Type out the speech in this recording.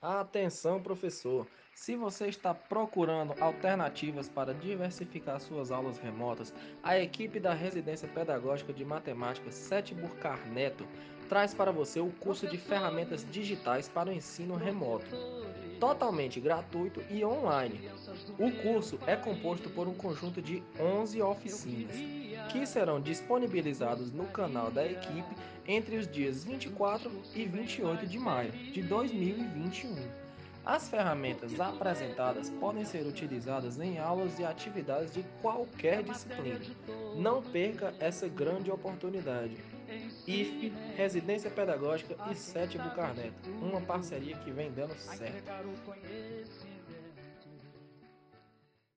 Atenção, professor! Se você está procurando alternativas para diversificar suas aulas remotas, a equipe da Residência Pedagógica de Matemática Sete Burcar Neto traz para você o curso de ferramentas digitais para o ensino remoto, totalmente gratuito e online. O curso é composto por um conjunto de 11 Eu oficinas, que serão disponibilizados no canal da equipe entre os dias antes 24 e fosse bem 28 mais de maio de feliz. 2021. As ferramentas apresentadas podem ser utilizadas em aulas e atividades de qualquer disciplina. Não perca essa grande oportunidade. Ensine Residência Pedagógica e de Bucarneto, uma parceria que vem dando certo.